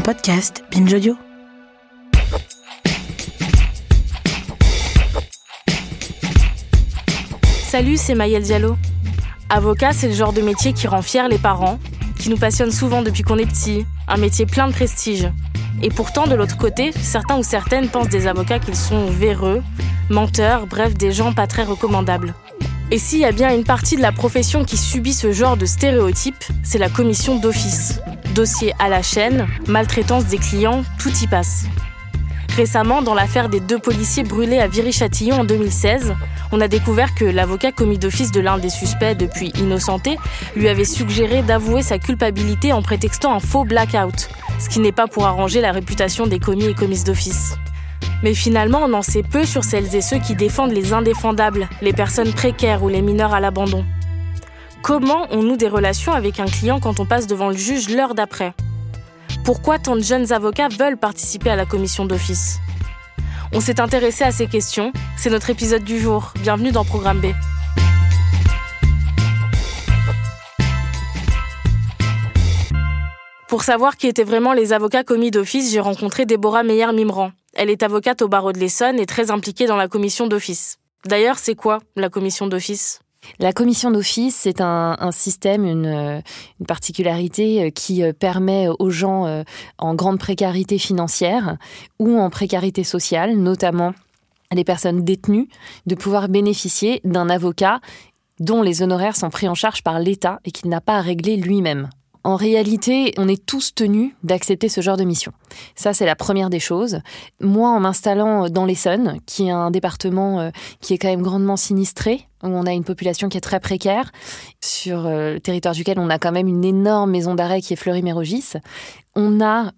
Podcast Binge Audio. Salut, c'est Maëlle Diallo. Avocat, c'est le genre de métier qui rend fier les parents, qui nous passionne souvent depuis qu'on est petit, un métier plein de prestige. Et pourtant, de l'autre côté, certains ou certaines pensent des avocats qu'ils sont véreux, menteurs, bref, des gens pas très recommandables. Et s'il y a bien une partie de la profession qui subit ce genre de stéréotypes, c'est la commission d'office. Dossier à la chaîne, maltraitance des clients, tout y passe. Récemment, dans l'affaire des deux policiers brûlés à Viry-Châtillon en 2016, on a découvert que l'avocat commis d'office de l'un des suspects depuis innocenté lui avait suggéré d'avouer sa culpabilité en prétextant un faux blackout, ce qui n'est pas pour arranger la réputation des commis et commises d'office. Mais finalement, on en sait peu sur celles et ceux qui défendent les indéfendables, les personnes précaires ou les mineurs à l'abandon. Comment on noue des relations avec un client quand on passe devant le juge l'heure d'après? Pourquoi tant de jeunes avocats veulent participer à la commission d'office? On s'est intéressé à ces questions, c'est notre épisode du jour. Bienvenue dans Programme B. Pour savoir qui étaient vraiment les avocats commis d'office, j'ai rencontré Déborah Meyer-Mimran. Elle est avocate au barreau de l'Essonne et très impliquée dans la commission d'office. D'ailleurs, c'est quoi la commission d'office? La commission d'office, c'est un, système, une, particularité euh, qui euh, permet aux gens euh, en grande précarité financière ou en précarité sociale, notamment les personnes détenues, de pouvoir bénéficier d'un avocat dont les honoraires sont pris en charge par l'État et qu'il n'a pas à régler lui-même. En réalité, on est tous tenus d'accepter ce genre de mission. Ça, c'est la première des choses. Moi, en m'installant dans l'Essonne, qui est un département euh, qui est quand même grandement sinistré, où on a une population qui est très précaire, sur euh, le territoire duquel on a quand même une énorme maison d'arrêt qui est Fleury-Mérogis, on a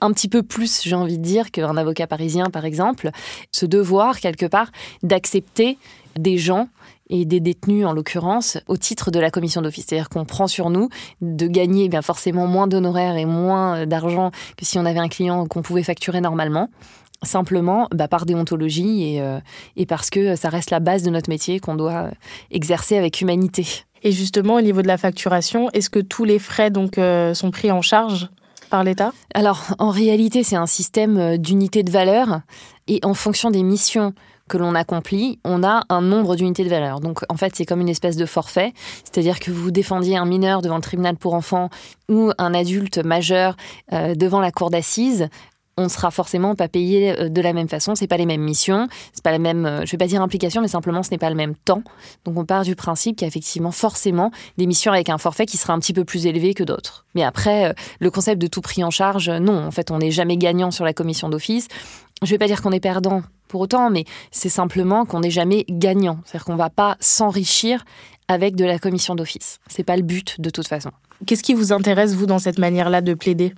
un petit peu plus, j'ai envie de dire, qu'un avocat parisien, par exemple, ce devoir, quelque part, d'accepter des gens et des détenus en l'occurrence au titre de la commission d'office. C'est-à-dire qu'on prend sur nous de gagner eh bien forcément moins d'honoraires et moins euh, d'argent que si on avait un client qu'on pouvait facturer normalement. Simplement bah, par déontologie et, euh, et parce que ça reste la base de notre métier qu'on doit exercer avec humanité. Et justement, au niveau de la facturation, est-ce que tous les frais donc euh, sont pris en charge par l'État? Alors, en réalité, c'est un système d'unité de valeur et en fonction des missions que l'on accomplit, on a un nombre d'unités de valeur. Donc en fait, c'est comme une espèce de forfait, c'est-à-dire que vous défendiez un mineur devant le tribunal pour enfants ou un adulte majeur euh, devant la cour d'assises, on sera forcément pas payé euh, de la même façon. C'est pas les mêmes missions, c'est pas la même, euh, je vais pas dire implication, mais simplement ce n'est pas le même temps. Donc on part du principe qu'il y a effectivement forcément des missions avec un forfait qui sera un petit peu plus élevé que d'autres. Mais après, le concept de tout prix en charge, non. En fait, on n'est jamais gagnant sur la commission d'office. Je vais pas dire qu'on est perdant pour autant, mais c'est simplement qu'on n'est jamais gagnant. C'est-à-dire qu'on ne va pas s'enrichir avec de la commission d'office. C'est pas le but de toute façon. Qu'est-ce qui vous intéresse, vous, dans cette manière-là de plaider?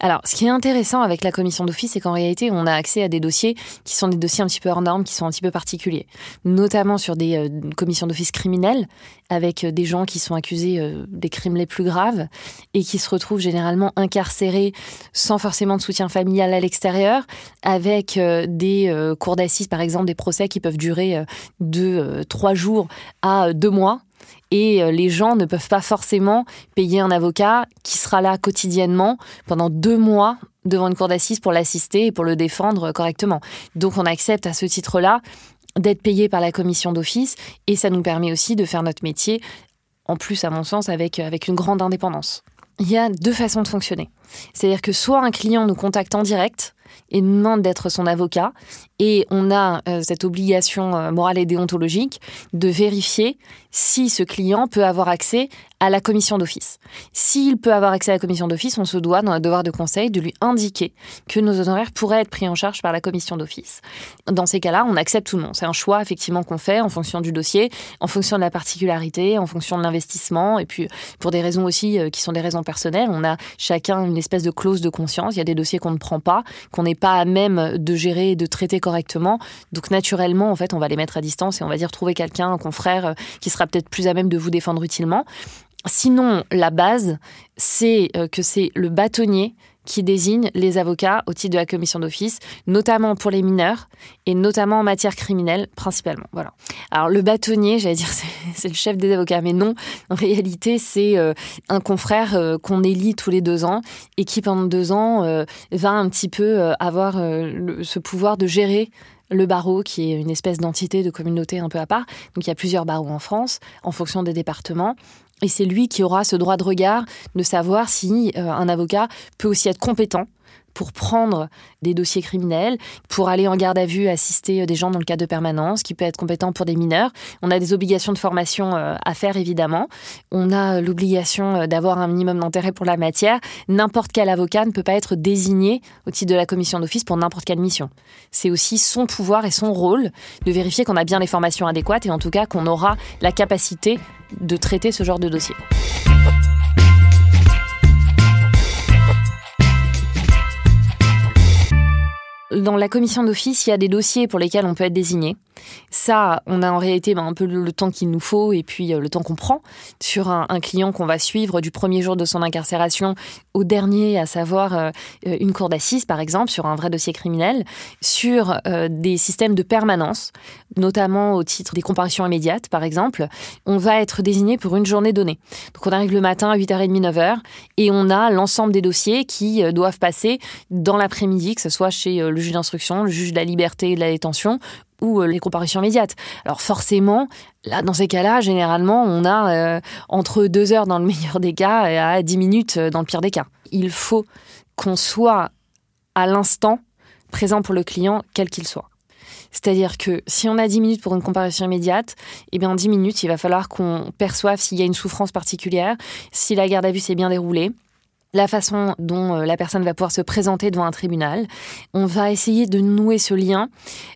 Alors, ce qui est intéressant avec la commission d'office, c'est qu'en réalité, on a accès à des dossiers qui sont des dossiers un petit peu hors normes, qui sont un petit peu particuliers. Notamment sur des euh, commissions d'office criminelles, avec euh, des gens qui sont accusés euh, des crimes les plus graves et qui se retrouvent généralement incarcérés sans forcément de soutien familial à l'extérieur, avec des cours d'assises, par exemple, des procès qui peuvent durer de trois jours à deux mois et euh, les gens ne peuvent pas forcément payer un avocat qui sera là quotidiennement pendant deux mois devant une cour d'assises pour l'assister et pour le défendre correctement. Donc on accepte à ce titre-là d'être payé par la commission d'office et ça nous permet aussi de faire notre métier, en plus à mon sens, avec, avec une grande indépendance. Il y a deux façons de fonctionner. C'est-à-dire que soit un client nous contacte en direct et nous demande d'être son avocat, Et on a euh, cette obligation euh, morale et déontologique de vérifier si ce client peut avoir accès à la commission d'office. S'il peut avoir accès à la commission d'office, on se doit, dans le devoir de conseil, de lui indiquer que nos honoraires pourraient être pris en charge par la commission d'office. Dans ces cas-là, on accepte tout le monde. C'est un choix effectivement qu'on fait en fonction du dossier, en fonction de la particularité, en fonction de l'investissement, et puis pour des raisons aussi euh, qui sont des raisons personnelles. On a chacun une espèce de clause de conscience. Il y a des dossiers qu'on ne prend pas, qu'on n'est pas à même de gérer et de traiter correctement. Donc naturellement, en fait, on va les mettre à distance et on va dire trouver quelqu'un, un confrère euh, qui sera peut-être plus à même de vous défendre utilement. Sinon, la base, c'est euh, que c'est le bâtonnier qui désigne les avocats au titre de la commission d'office, notamment pour les mineurs et notamment en matière criminelle principalement. Voilà. Alors le bâtonnier, j'allais dire c'est le chef des avocats, mais non. En réalité, c'est euh, un confrère euh, qu'on élit tous les deux ans et qui pendant deux ans va un petit peu avoir ce pouvoir de gérer le barreau, qui est une espèce d'entité de communauté un peu à part. Donc il y a plusieurs barreaux en France, en fonction des départements. Et c'est lui qui aura ce droit de regard de savoir si euh, un avocat peut aussi être compétent pour prendre des dossiers criminels, pour aller en garde à vue, assister euh, des gens dans le cadre de permanence, qui peut être compétent pour des mineurs. On a des obligations de formation euh, à faire, évidemment. On a l'obligation d'avoir un minimum d'intérêt pour la matière. N'importe quel avocat ne peut pas être désigné au titre de la commission d'office pour n'importe quelle mission. C'est aussi son pouvoir et son rôle de vérifier qu'on a bien les formations adéquates et en tout cas qu'on aura la capacité de traiter ce genre de dossier. Dans la commission d'office, il y a des dossiers pour lesquels on peut être désigné. Ça, on a en réalité ben, un peu le, temps qu'il nous faut et puis euh, le temps qu'on prend sur un, client qu'on va suivre du premier jour de son incarcération au dernier, à savoir euh, une cour d'assises, par exemple, sur un vrai dossier criminel, sur euh, des systèmes de permanence, notamment au titre des comparaisons immédiates, par exemple. On va être désigné pour une journée donnée. Donc on arrive le matin à 8h30, 9h et on a l'ensemble des dossiers qui doivent passer dans l'après-midi, que ce soit chez le juge d'instruction, le juge de la liberté et de la détention ou euh, les comparutions immédiates. Alors forcément, là, dans ces cas-là, généralement, on a euh, entre deux heures dans le meilleur des cas et à dix minutes euh, dans le pire des cas. Il faut qu'on soit à l'instant présent pour le client, quel qu'il soit. C'est-à-dire que si on a dix minutes pour une comparution immédiate, eh bien en 10 minutes, il va falloir qu'on perçoive s'il y a une souffrance particulière, si la garde à vue s'est bien déroulée, la façon dont euh, la personne va pouvoir se présenter devant un tribunal. On va essayer de nouer ce lien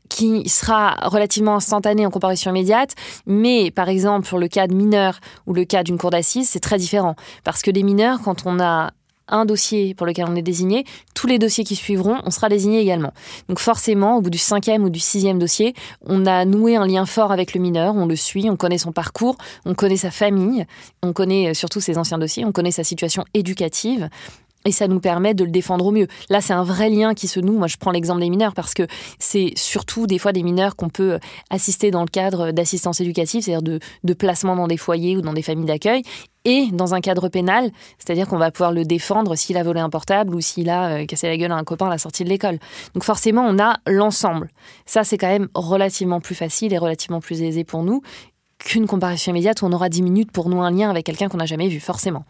qui sera relativement instantané en comparution immédiate, mais par exemple pour le cas de mineurs ou le cas d'une cour d'assises, c'est très différent. Parce que des mineurs, quand on a un dossier pour lequel on est désigné, tous les dossiers qui suivront, on sera désigné également. Donc forcément, au bout du cinquième ou du sixième dossier, on a noué un lien fort avec le mineur, on le suit, on connaît son parcours, on connaît sa famille, on connaît euh, surtout ses anciens dossiers, on connaît sa situation éducative, et ça nous permet de le défendre au mieux. Là, c'est un vrai lien qui se noue. Moi, je prends l'exemple des mineurs parce que c'est surtout des fois des mineurs qu'on peut assister dans le cadre d'assistance éducative, c'est-à-dire de, placement dans des foyers ou dans des familles d'accueil et dans un cadre pénal, c'est-à-dire qu'on va pouvoir le défendre s'il a volé un portable ou s'il a euh, cassé la gueule à un copain à la sortie de l'école. Donc forcément, on a l'ensemble. Ça, c'est quand même relativement plus facile et relativement plus aisé pour nous qu'une comparution immédiate où on aura 10 minutes pour nouer un lien avec quelqu'un qu'on n'a jamais vu, forcément.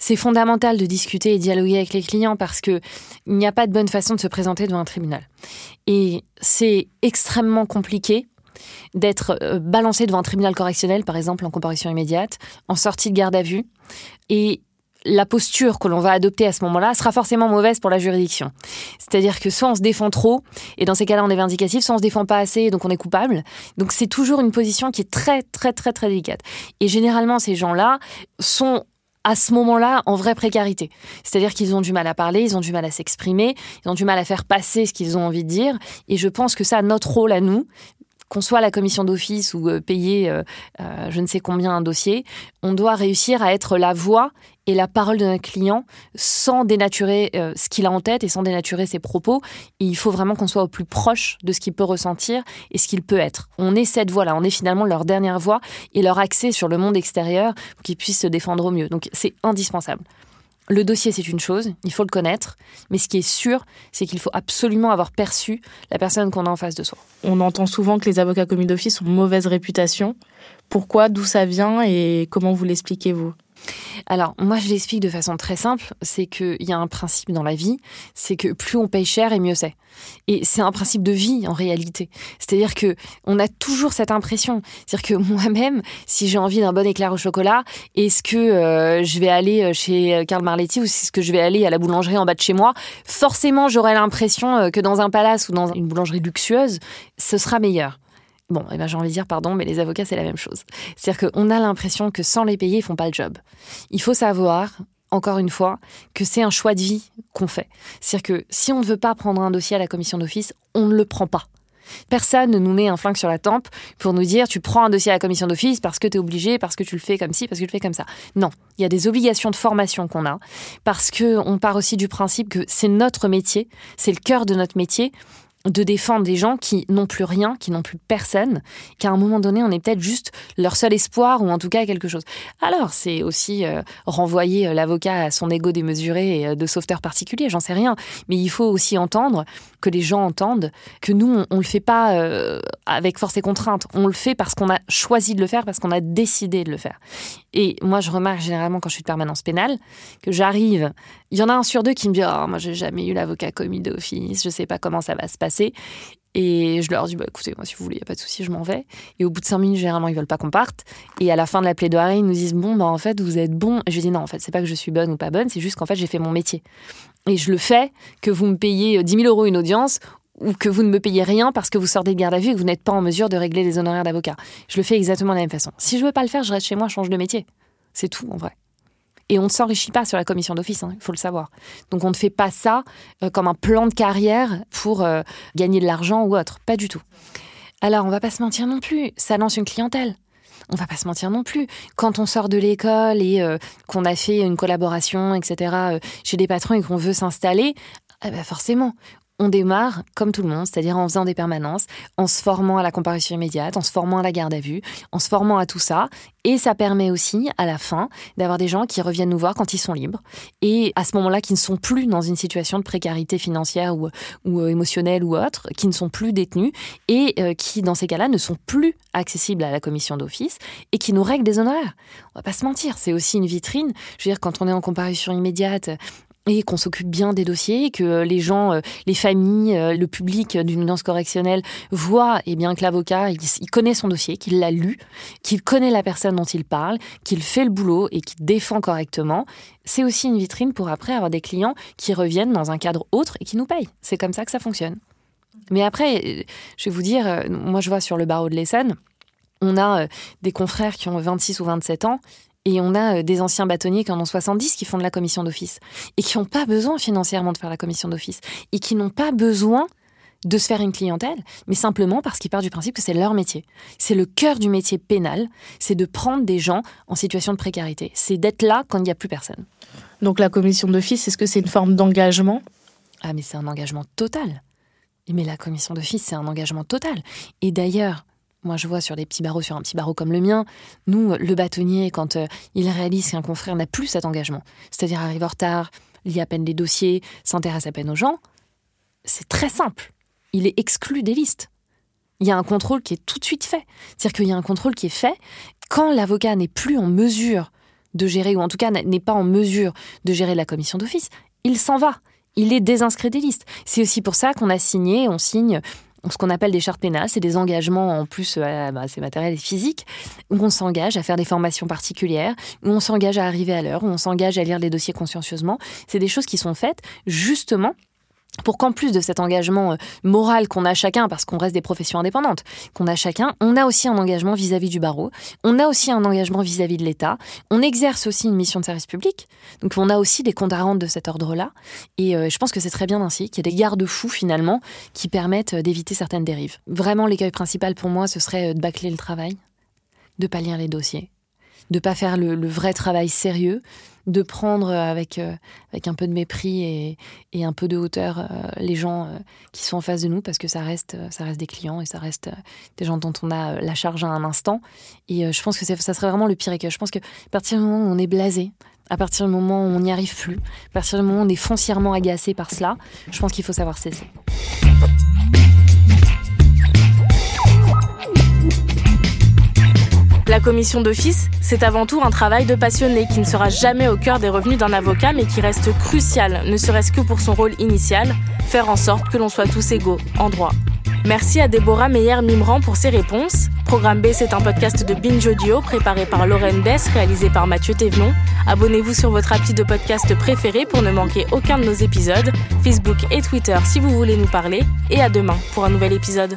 C'est fondamental de discuter et dialoguer avec les clients parce que il n'y a pas de bonne façon de se présenter devant un tribunal. Et c'est extrêmement compliqué d'être euh, balancé devant un tribunal correctionnel, par exemple en comparution immédiate, en sortie de garde à vue. Et la posture que l'on va adopter à ce moment-là sera forcément mauvaise pour la juridiction. C'est-à-dire que soit on se défend trop, et dans ces cas-là on est vindicatif, soit on se défend pas assez, donc on est coupable. Donc c'est toujours une position qui est très très très très délicate. Et généralement ces gens-là sont à ce moment-là en vraie précarité. C'est-à-dire qu'ils ont du mal à parler, ils ont du mal à s'exprimer, ils ont du mal à faire passer ce qu'ils ont envie de dire. Et je pense que ça, notre rôle à nous, qu'on soit la commission d'office ou euh, payer euh, euh, je ne sais combien un dossier, on doit réussir à être la voix et la parole notre client sans dénaturer ce qu'il a en tête et sans dénaturer ses propos. il faut vraiment qu'on soit au plus proche de ce qu'il peut ressentir et ce qu'il peut être. On est cette voix-là, on est finalement leur dernière voix et leur accès sur le monde extérieur pour qu'ils puissent se défendre au mieux. Donc c'est indispensable. Le dossier, c'est une chose, il faut le connaître, mais ce qui est sûr, c'est qu'il faut absolument avoir perçu la personne qu'on a en face de soi. On entend souvent que les avocats commis d'office ont mauvaise réputation. Pourquoi, d'où ça vient et comment vous l'expliquez-vous? Alors, moi, je l'explique de façon très simple. C'est qu'il y a un principe dans la vie, c'est que plus on paye cher et mieux c'est. Et c'est un principe de vie, en réalité. C'est-à-dire que on a toujours cette impression. C'est-à-dire que moi-même, si j'ai envie d'un bon éclair au chocolat, est-ce que euh, je vais aller chez Karl Marletti ou est-ce que je vais aller à la boulangerie en bas de chez moi Forcément, j'aurai l'impression euh, que dans un palace ou dans une boulangerie luxueuse, ce sera meilleur. Bon, eh ben, j'ai envie de dire pardon, mais les avocats, c'est la même chose. C'est-à-dire qu'on a l'impression que sans les payer, ils font pas le job. Il faut savoir, encore une fois, que c'est un choix de vie qu'on fait. C'est-à-dire que si on ne veut pas prendre un dossier à la commission d'office, on ne le prend pas. Personne ne nous met un flingue sur la tempe pour nous dire tu prends un dossier à la commission d'office parce que tu es obligé, parce que tu le fais comme ci, parce que tu le fais comme ça. Non, il y a des obligations de formation qu'on a parce que on part aussi du principe que c'est notre métier, c'est le cœur de notre métier de défendre des gens qui n'ont plus rien, qui n'ont plus personne, qu'à un moment donné, on est peut-être juste leur seul espoir ou en tout cas quelque chose. Alors, c'est aussi euh, renvoyer euh, l'avocat à son ego démesuré et euh, de sauveteur particulier, j'en sais rien. Mais il faut aussi entendre que les gens entendent que nous, on, ne le fait pas avec force et contrainte. On le fait parce qu'on a choisi de le faire, parce qu'on a décidé de le faire. Et moi, je remarque généralement quand je suis de permanence pénale que j'arrive. Il y en a un sur deux qui me dit Oh, moi, j'ai jamais eu l'avocat commis d'office, je sais pas comment ça va se passer. Et je leur dis, bah, écoutez, moi, si vous voulez, il n'y a pas de souci, je m'en vais. Et au bout de cinq minutes, généralement, ils veulent pas qu'on parte. Et à la fin de la plaidoirie, ils nous disent, bon, bah, en fait, vous êtes bon. Et je dis, non, en fait, c'est pas que je suis bonne ou pas bonne, c'est juste qu'en fait, j'ai fait mon métier. Et je le fais, que vous me payez 10 000 euros une audience ou que vous ne me payez rien parce que vous sortez de garde à vue et que vous n'êtes pas en mesure de régler les honoraires d'avocat. Je le fais exactement de la même façon. Si je veux pas le faire, je reste chez moi, je change de métier. C'est tout, en vrai. Et on ne s'enrichit pas sur la commission d'office, hein, il faut le savoir. Donc on ne fait pas ça euh, comme un plan de carrière pour euh, gagner de l'argent ou autre. Pas du tout. Alors on va pas se mentir non plus, ça lance une clientèle. On va pas se mentir non plus. Quand on sort de l'école et euh, qu'on a fait une collaboration, etc., chez des patrons et qu'on veut s'installer, eh ben forcément, on démarre comme tout le monde, c'est-à-dire en faisant des permanences, en se formant à la comparution immédiate, en se formant à la garde à vue, en se formant à tout ça. Et ça permet aussi, à la fin, d'avoir des gens qui reviennent nous voir quand ils sont libres. Et à ce moment-là, qui ne sont plus dans une situation de précarité financière ou, ou euh, émotionnelle ou autre, qui ne sont plus détenus et euh, qui, dans ces cas-là, ne sont plus accessibles à la commission d'office et qui nous règlent des honoraires. On va pas se mentir, c'est aussi une vitrine. Je veux dire, quand on est en comparution immédiate, et qu'on s'occupe bien des dossiers, que les gens, euh, les familles, euh, le public d'une audience correctionnelle voient et eh bien, que l'avocat, il, connaît son dossier, qu'il l'a lu, qu'il connaît la personne dont il parle, qu'il fait le boulot et qu'il défend correctement. C'est aussi une vitrine pour après avoir des clients qui reviennent dans un cadre autre et qui nous payent. C'est comme ça que ça fonctionne. Mais après, je vais vous dire, euh, moi je vois sur le barreau de l'Essonne, on a des confrères qui ont 26 ou 27 ans et on a euh, des anciens bâtonniers qui en ont 70 qui font de la commission d'office et qui n'ont pas besoin financièrement de faire la commission d'office et qui n'ont pas besoin de se faire une clientèle, mais simplement parce qu'ils partent du principe que c'est leur métier. C'est le cœur du métier pénal, c'est de prendre des gens en situation de précarité. C'est d'être là quand il n'y a plus personne. Donc la commission d'office, est-ce que c'est une forme d'engagement? Ah mais c'est un engagement total. Mais la commission d'office, c'est un engagement total. Et d'ailleurs, moi, je vois sur des petits barreaux, sur un petit barreau comme le mien, nous, le bâtonnier, quand euh, il réalise qu'un confrère n'a plus cet engagement, c'est-à-dire arrive en retard, lit à peine les dossiers, s'intéresse à peine aux gens, c'est très simple. Il est exclu des listes. Il y a un contrôle qui est tout de suite fait. C'est-à-dire qu'il y a un contrôle qui est fait quand l'avocat n'est plus en mesure de gérer, ou en tout cas n'est pas en mesure de gérer la commission d'office, il s'en va. Il est désinscrit des listes. C'est aussi pour ça qu'on a signé, on signe ce qu'on appelle des chartes pénales, c'est des engagements en plus, euh, bah, c'est matériel et physique, où on s'engage à faire des formations particulières, où on s'engage à arriver à l'heure, où on s'engage à lire les dossiers consciencieusement. C'est des choses qui sont faites justement pour qu'en plus de cet engagement euh, moral qu'on a chacun, parce qu'on reste des professions indépendantes, qu'on a chacun, on a aussi un engagement vis-à-vis du barreau, on a aussi un engagement vis-à-vis de l'État, on exerce aussi une mission de service public, donc on a aussi des comptes à rendre de cet ordre-là, et euh, je pense que c'est très bien ainsi, qu'il y a des garde-fous finalement qui permettent euh, d'éviter certaines dérives. Vraiment, l'écueil principal pour moi, ce serait de bâcler le travail, de pas lire les dossiers, de pas faire le vrai travail sérieux, de prendre avec, euh, avec un peu de mépris et, et un peu de hauteur euh, les gens euh, qui sont en face de nous parce que ça reste, ça reste des clients et ça reste des gens dont on a la charge à un instant. Et je pense que ça serait vraiment le pire écueil. Je pense qu'à partir du moment où on est blasé, à partir du moment où on n'y arrive plus, à partir du moment où on est foncièrement agacé par cela, je pense qu'il faut savoir cesser. La commission d'office, c'est avant tout un travail de passionné qui ne sera jamais au cœur des revenus d'un avocat mais qui reste crucial, ne serait-ce que pour son rôle initial, faire en sorte que l'on soit tous égaux en droit. Merci à Déborah Meyer-Mimran pour ses réponses. Programme B, c'est un podcast de Binge Audio préparé par Lorraine Bess, réalisé par Mathieu Thévenon. Abonnez-vous sur votre appli de podcast préféré pour ne manquer aucun de nos épisodes, Facebook et Twitter si vous voulez nous parler. Et à demain pour un nouvel épisode.